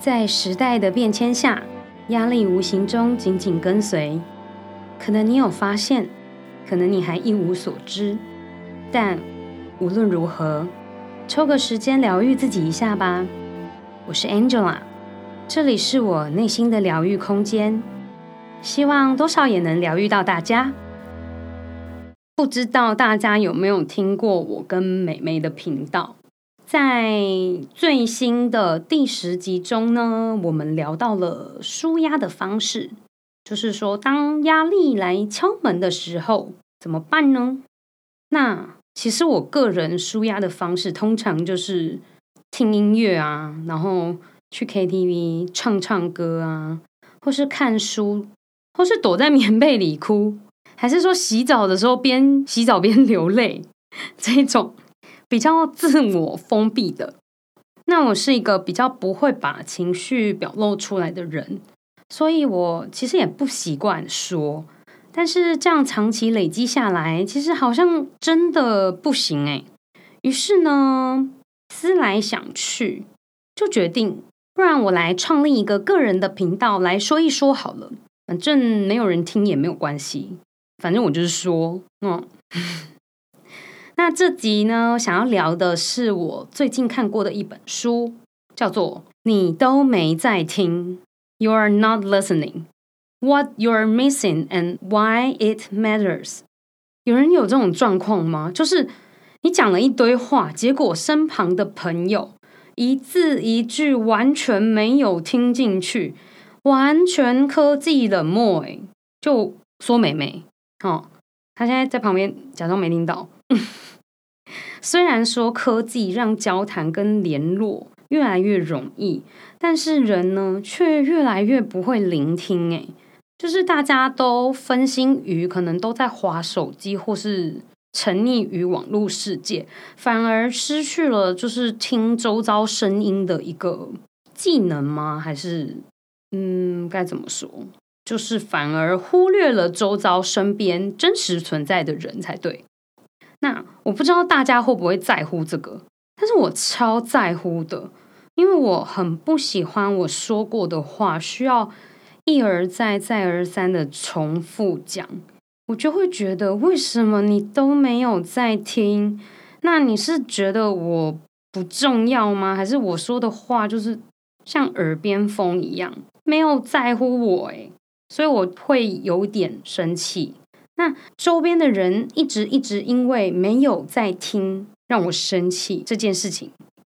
在时代的变迁下，压力无形中紧紧跟随。可能你有发现，可能你还一无所知。但无论如何，抽个时间疗愈自己一下吧。我是 Angela，这里是我内心的疗愈空间，希望多少也能疗愈到大家。不知道大家有没有听过我跟美美的频道？在最新的第十集中呢，我们聊到了舒压的方式，就是说，当压力来敲门的时候，怎么办呢？那其实我个人舒压的方式，通常就是听音乐啊，然后去 KTV 唱唱歌啊，或是看书，或是躲在棉被里哭，还是说洗澡的时候边洗澡边流泪这种。比较自我封闭的，那我是一个比较不会把情绪表露出来的人，所以我其实也不习惯说。但是这样长期累积下来，其实好像真的不行哎。于是呢，思来想去，就决定，不然我来创立一个个人的频道来说一说好了。反正没有人听也没有关系，反正我就是说，嗯。那这集呢，想要聊的是我最近看过的一本书，叫做《你都没在听》（You're not listening. What you're missing and why it matters. 有人有这种状况吗？就是你讲了一堆话，结果身旁的朋友一字一句完全没有听进去，完全科技冷漠。哎，就说美美，哦，他现在在旁边假装没听到。虽然说科技让交谈跟联络越来越容易，但是人呢却越来越不会聆听。诶，就是大家都分心于可能都在划手机，或是沉溺于网络世界，反而失去了就是听周遭声音的一个技能吗？还是嗯，该怎么说？就是反而忽略了周遭身边真实存在的人才对。那我不知道大家会不会在乎这个，但是我超在乎的，因为我很不喜欢我说过的话需要一而再、再而三的重复讲，我就会觉得为什么你都没有在听？那你是觉得我不重要吗？还是我说的话就是像耳边风一样，没有在乎我？诶所以我会有点生气。那周边的人一直一直因为没有在听，让我生气这件事情。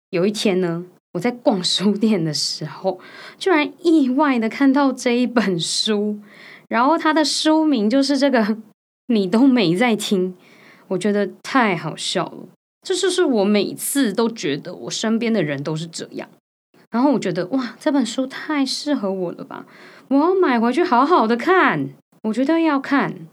有一天呢，我在逛书店的时候，居然意外的看到这一本书，然后它的书名就是这个“你都没在听”，我觉得太好笑了。这就是我每次都觉得我身边的人都是这样，然后我觉得哇，这本书太适合我了吧，我要买回去好好的看。我觉得要看。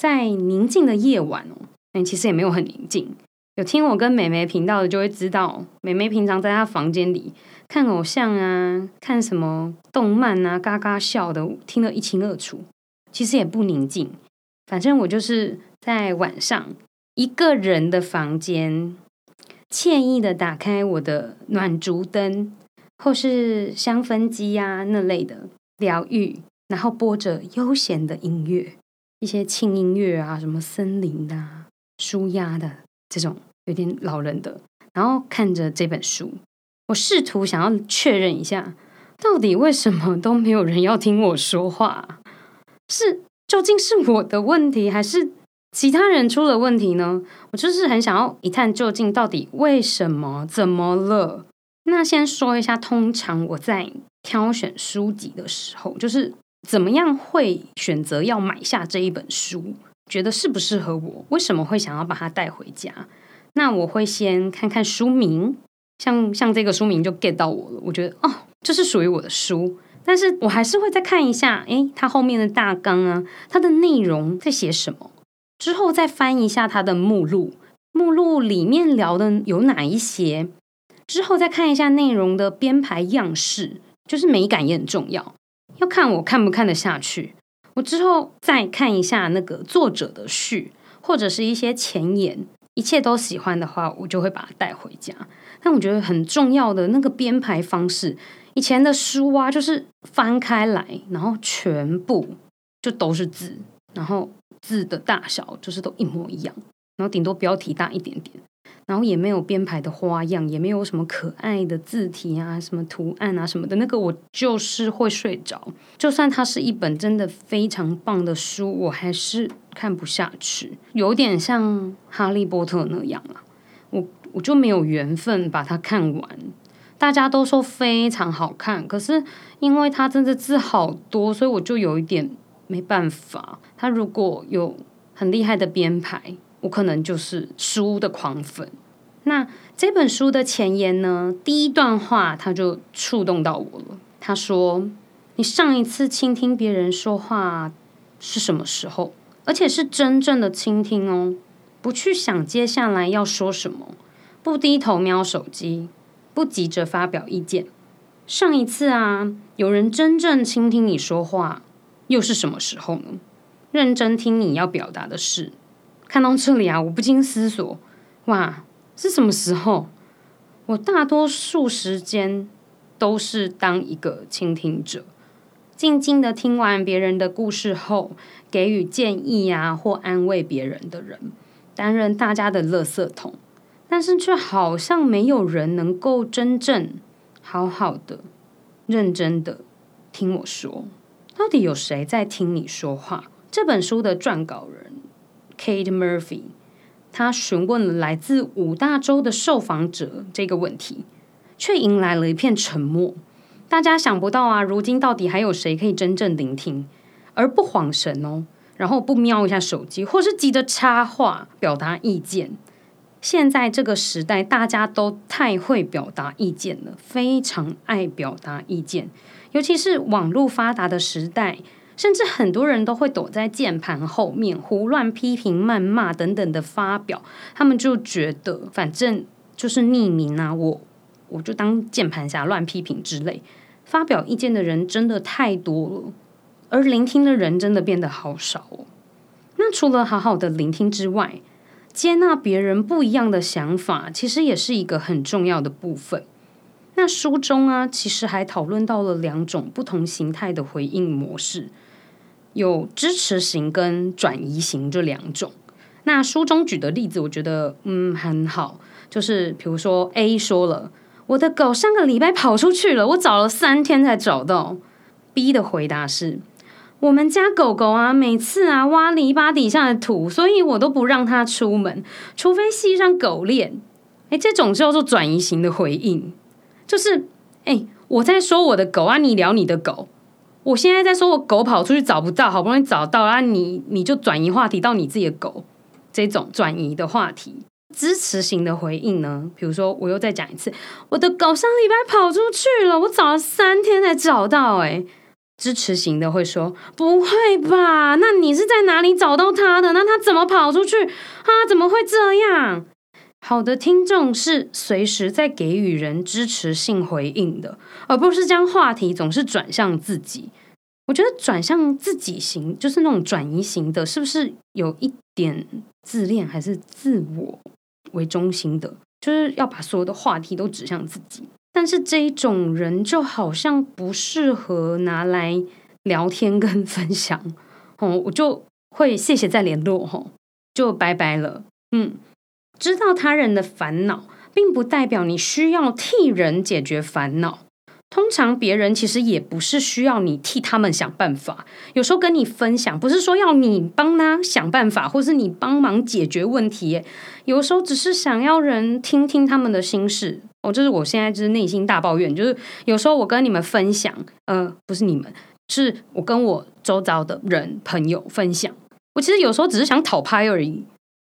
在宁静的夜晚哦，哎，其实也没有很宁静。有听我跟美眉频道的就会知道，美眉平常在她房间里看偶像啊，看什么动漫啊，嘎嘎笑的，听得一清二楚。其实也不宁静，反正我就是在晚上一个人的房间，惬意的打开我的暖烛灯，或是香氛机啊那类的疗愈，然后播着悠闲的音乐。一些轻音乐啊，什么森林的、舒压的这种，有点老人的。然后看着这本书，我试图想要确认一下，到底为什么都没有人要听我说话？是究竟是我的问题，还是其他人出了问题呢？我就是很想要一探究竟，到底为什么？怎么了？那先说一下，通常我在挑选书籍的时候，就是。怎么样会选择要买下这一本书？觉得适不适合我？为什么会想要把它带回家？那我会先看看书名，像像这个书名就 get 到我了。我觉得哦，这是属于我的书。但是我还是会再看一下，诶，它后面的大纲啊，它的内容在写什么？之后再翻一下它的目录，目录里面聊的有哪一些？之后再看一下内容的编排样式，就是美感也很重要。要看我看不看得下去，我之后再看一下那个作者的序，或者是一些前言，一切都喜欢的话，我就会把它带回家。但我觉得很重要的那个编排方式，以前的书啊，就是翻开来，然后全部就都是字，然后字的大小就是都一模一样，然后顶多标题大一点点。然后也没有编排的花样，也没有什么可爱的字体啊，什么图案啊什么的，那个我就是会睡着。就算它是一本真的非常棒的书，我还是看不下去，有点像《哈利波特》那样啊，我我就没有缘分把它看完。大家都说非常好看，可是因为它真的字好多，所以我就有一点没办法。它如果有很厉害的编排。我可能就是书的狂粉。那这本书的前言呢？第一段话他就触动到我了。他说：“你上一次倾听别人说话是什么时候？而且是真正的倾听哦，不去想接下来要说什么，不低头瞄手机，不急着发表意见。上一次啊，有人真正倾听你说话，又是什么时候呢？认真听你要表达的事。”看到这里啊，我不禁思索：哇，是什么时候？我大多数时间都是当一个倾听者，静静的听完别人的故事后，给予建议啊或安慰别人的人，担任大家的垃圾桶。但是却好像没有人能够真正好好的、认真的听我说。到底有谁在听你说话？这本书的撰稿人。Kate Murphy，他询问了来自五大洲的受访者这个问题，却迎来了一片沉默。大家想不到啊，如今到底还有谁可以真正聆听而不晃神哦？然后不瞄一下手机，或是急着插话表达意见？现在这个时代，大家都太会表达意见了，非常爱表达意见，尤其是网络发达的时代。甚至很多人都会躲在键盘后面胡乱批评、谩骂等等的发表，他们就觉得反正就是匿名啊，我我就当键盘侠乱批评之类。发表意见的人真的太多了，而聆听的人真的变得好少哦。那除了好好的聆听之外，接纳别人不一样的想法，其实也是一个很重要的部分。那书中啊，其实还讨论到了两种不同形态的回应模式。有支持型跟转移型这两种。那书中举的例子，我觉得嗯很好，就是比如说 A 说了，我的狗上个礼拜跑出去了，我找了三天才找到。B 的回答是，我们家狗狗啊，每次啊挖篱笆底下的土，所以我都不让它出门，除非系上狗链。哎，这种叫做转移型的回应，就是哎我在说我的狗啊，你聊你的狗。我现在在说，我狗跑出去找不到，好不容易找到啊！你你就转移话题到你自己的狗，这种转移的话题，支持型的回应呢？比如说，我又再讲一次，我的狗上礼拜跑出去了，我找了三天才找到。哎，支持型的会说，不会吧？那你是在哪里找到它的？那它怎么跑出去？啊，怎么会这样？好的听众是随时在给予人支持性回应的，而不是将话题总是转向自己。我觉得转向自己型，就是那种转移型的，是不是有一点自恋还是自我为中心的？就是要把所有的话题都指向自己。但是这一种人就好像不适合拿来聊天跟分享，哦，我就会谢谢再联络，吼，就拜拜了，嗯。知道他人的烦恼，并不代表你需要替人解决烦恼。通常别人其实也不是需要你替他们想办法。有时候跟你分享，不是说要你帮他想办法，或是你帮忙解决问题。有时候只是想要人听听他们的心事。哦，这是我现在就是内心大抱怨。就是有时候我跟你们分享，呃，不是你们，是我跟我周遭的人朋友分享。我其实有时候只是想讨拍而已。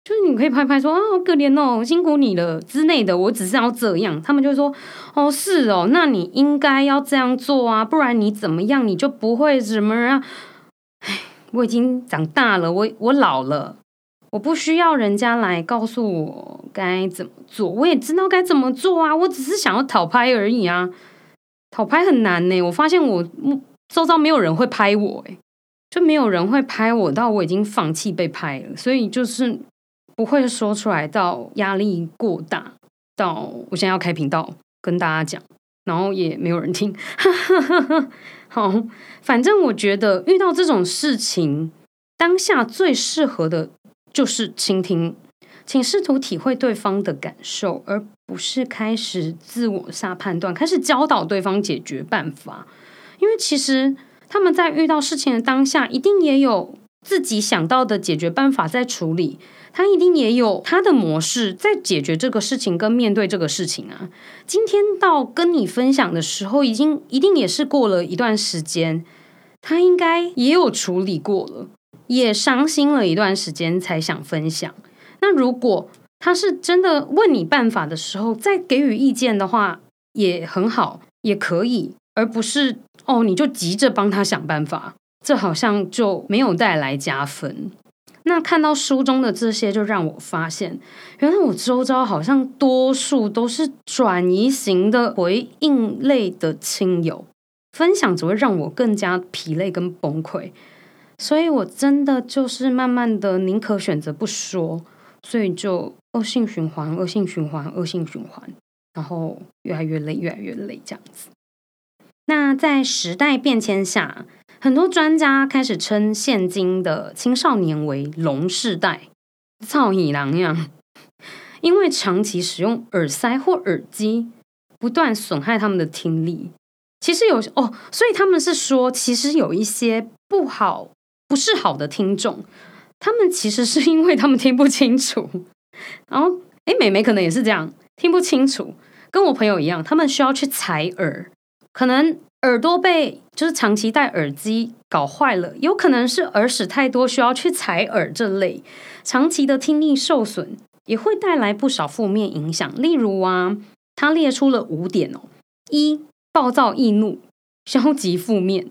就是你可以拍拍说啊，好可怜哦，辛苦你了之类的。我只是要这样，他们就说哦，是哦，那你应该要这样做啊，不然你怎么样，你就不会什么人啊。唉，我已经长大了，我我老了，我不需要人家来告诉我该怎么做，我也知道该怎么做啊。我只是想要讨拍而已啊，讨拍很难呢。我发现我周遭没有人会拍我，哎，就没有人会拍我到我已经放弃被拍了，所以就是。不会说出来到压力过大，到我现在要开频道跟大家讲，然后也没有人听。好，反正我觉得遇到这种事情，当下最适合的就是倾听，请试图体会对方的感受，而不是开始自我下判断，开始教导对方解决办法。因为其实他们在遇到事情的当下，一定也有自己想到的解决办法在处理。他一定也有他的模式在解决这个事情跟面对这个事情啊。今天到跟你分享的时候，已经一定也是过了一段时间，他应该也有处理过了，也伤心了一段时间才想分享。那如果他是真的问你办法的时候再给予意见的话，也很好，也可以，而不是哦你就急着帮他想办法，这好像就没有带来加分。那看到书中的这些，就让我发现，原来我周遭好像多数都是转移型的回应类的亲友，分享只会让我更加疲累跟崩溃，所以我真的就是慢慢的宁可选择不说，所以就恶性循环，恶性循环，恶性循环，然后越来越累，越来越累这样子。那在时代变迁下。很多专家开始称现今的青少年为“聋世代”，操你狼样！因为长期使用耳塞或耳机，不断损害他们的听力。其实有哦，所以他们是说，其实有一些不好、不是好的听众，他们其实是因为他们听不清楚。然后，哎，美眉可能也是这样，听不清楚，跟我朋友一样，他们需要去采耳，可能。耳朵被就是长期戴耳机搞坏了，有可能是耳屎太多需要去采耳这类，长期的听力受损也会带来不少负面影响。例如啊，他列出了五点哦：一、暴躁易怒、消极负面、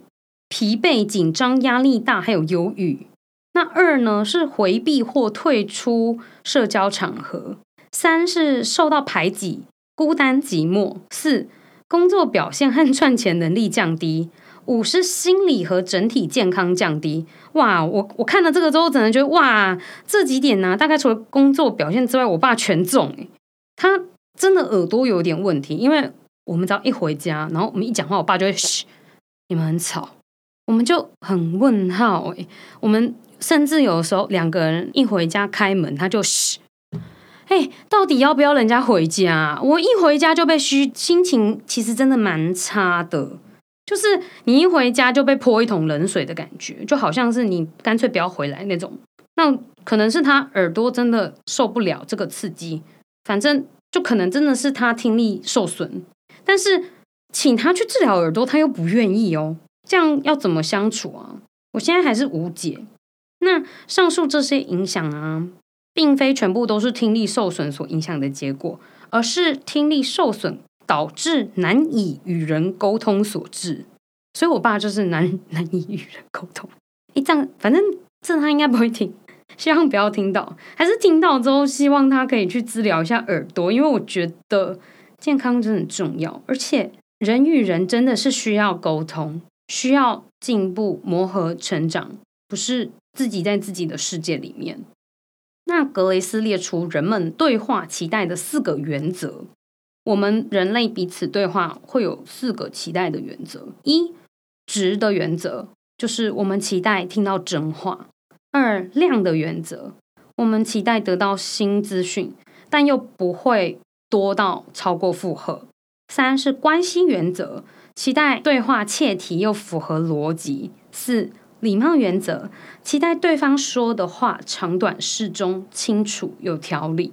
疲惫、紧张、压力大，还有忧郁。那二呢是回避或退出社交场合。三是受到排挤、孤单寂寞。四工作表现和赚钱能力降低，五是心理和整体健康降低。哇，我我看了这个之后，只能觉得哇，这几点呢，大概除了工作表现之外，我爸全中。他真的耳朵有点问题，因为我们只要一回家，然后我们一讲话，我爸就会嘘，你们很吵，我们就很问号。哎，我们甚至有的时候两个人一回家开门，他就嘘。哎，到底要不要人家回家？我一回家就被嘘，心情其实真的蛮差的。就是你一回家就被泼一桶冷水的感觉，就好像是你干脆不要回来那种。那可能是他耳朵真的受不了这个刺激，反正就可能真的是他听力受损。但是请他去治疗耳朵，他又不愿意哦。这样要怎么相处啊？我现在还是无解。那上述这些影响啊。并非全部都是听力受损所影响的结果，而是听力受损导致难以与人沟通所致。所以，我爸就是难难以与人沟通。一这样，反正这他应该不会听，希望不要听到。还是听到之后，希望他可以去治疗一下耳朵，因为我觉得健康真的很重要。而且，人与人真的是需要沟通，需要进步、磨合、成长，不是自己在自己的世界里面。那格雷斯列出人们对话期待的四个原则。我们人类彼此对话会有四个期待的原则：一，值的原则，就是我们期待听到真话；二，量的原则，我们期待得到新资讯，但又不会多到超过负荷；三是关心原则，期待对话切题又符合逻辑；四。礼貌原则，期待对方说的话长短适中、清楚有条理，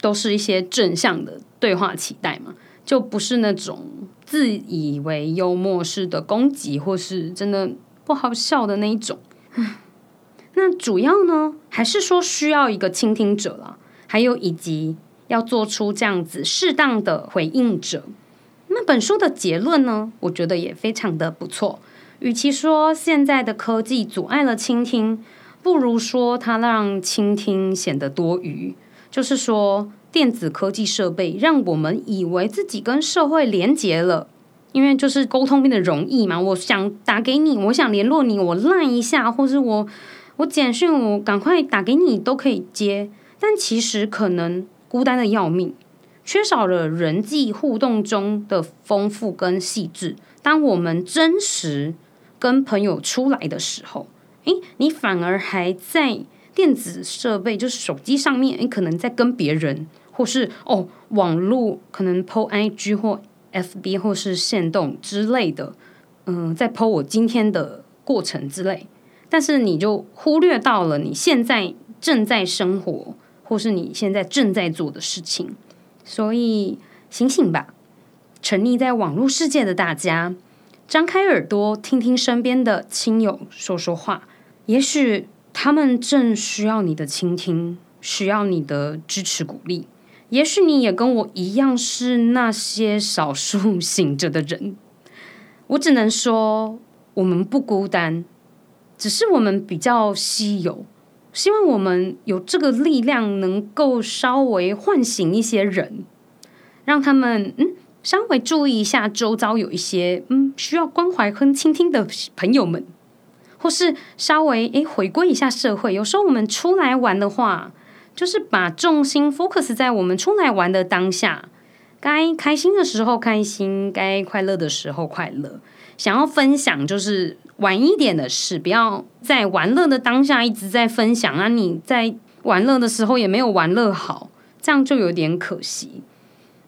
都是一些正向的对话期待嘛，就不是那种自以为幽默式的攻击，或是真的不好笑的那一种。那主要呢，还是说需要一个倾听者啦，还有以及要做出这样子适当的回应者。那本书的结论呢，我觉得也非常的不错。与其说现在的科技阻碍了倾听，不如说它让倾听显得多余。就是说，电子科技设备让我们以为自己跟社会连接了，因为就是沟通变得容易嘛。我想打给你，我想联络你，我赖一下，或是我我简讯，我赶快打给你都可以接。但其实可能孤单的要命，缺少了人际互动中的丰富跟细致。当我们真实跟朋友出来的时候，诶，你反而还在电子设备，就是手机上面，你，可能在跟别人，或是哦，网络可能 PO IG 或 FB 或是线动之类的，嗯，在 PO 我今天的过程之类，但是你就忽略到了你现在正在生活，或是你现在正在做的事情，所以醒醒吧！沉溺在网络世界的大家，张开耳朵听听身边的亲友说说话，也许他们正需要你的倾听，需要你的支持鼓励。也许你也跟我一样是那些少数醒着的人。我只能说，我们不孤单，只是我们比较稀有。希望我们有这个力量，能够稍微唤醒一些人，让他们嗯。稍微注意一下周遭有一些嗯需要关怀和倾听的朋友们，或是稍微诶回归一下社会。有时候我们出来玩的话，就是把重心 focus 在我们出来玩的当下，该开心的时候开心，该快乐的时候快乐。想要分享就是晚一点的事，不要在玩乐的当下一直在分享啊！你在玩乐的时候也没有玩乐好，这样就有点可惜。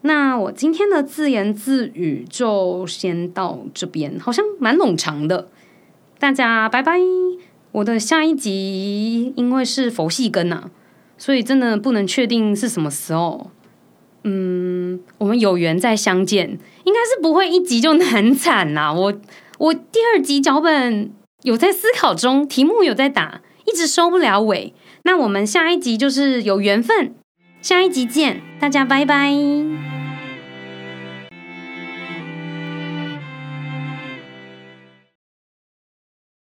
那我今天的自言自语就先到这边，好像蛮冗长的。大家拜拜！我的下一集因为是佛系更啊，所以真的不能确定是什么时候。嗯，我们有缘再相见，应该是不会一集就难产呐。我我第二集脚本有在思考中，题目有在打，一直收不了尾。那我们下一集就是有缘分。下一集见，大家拜拜。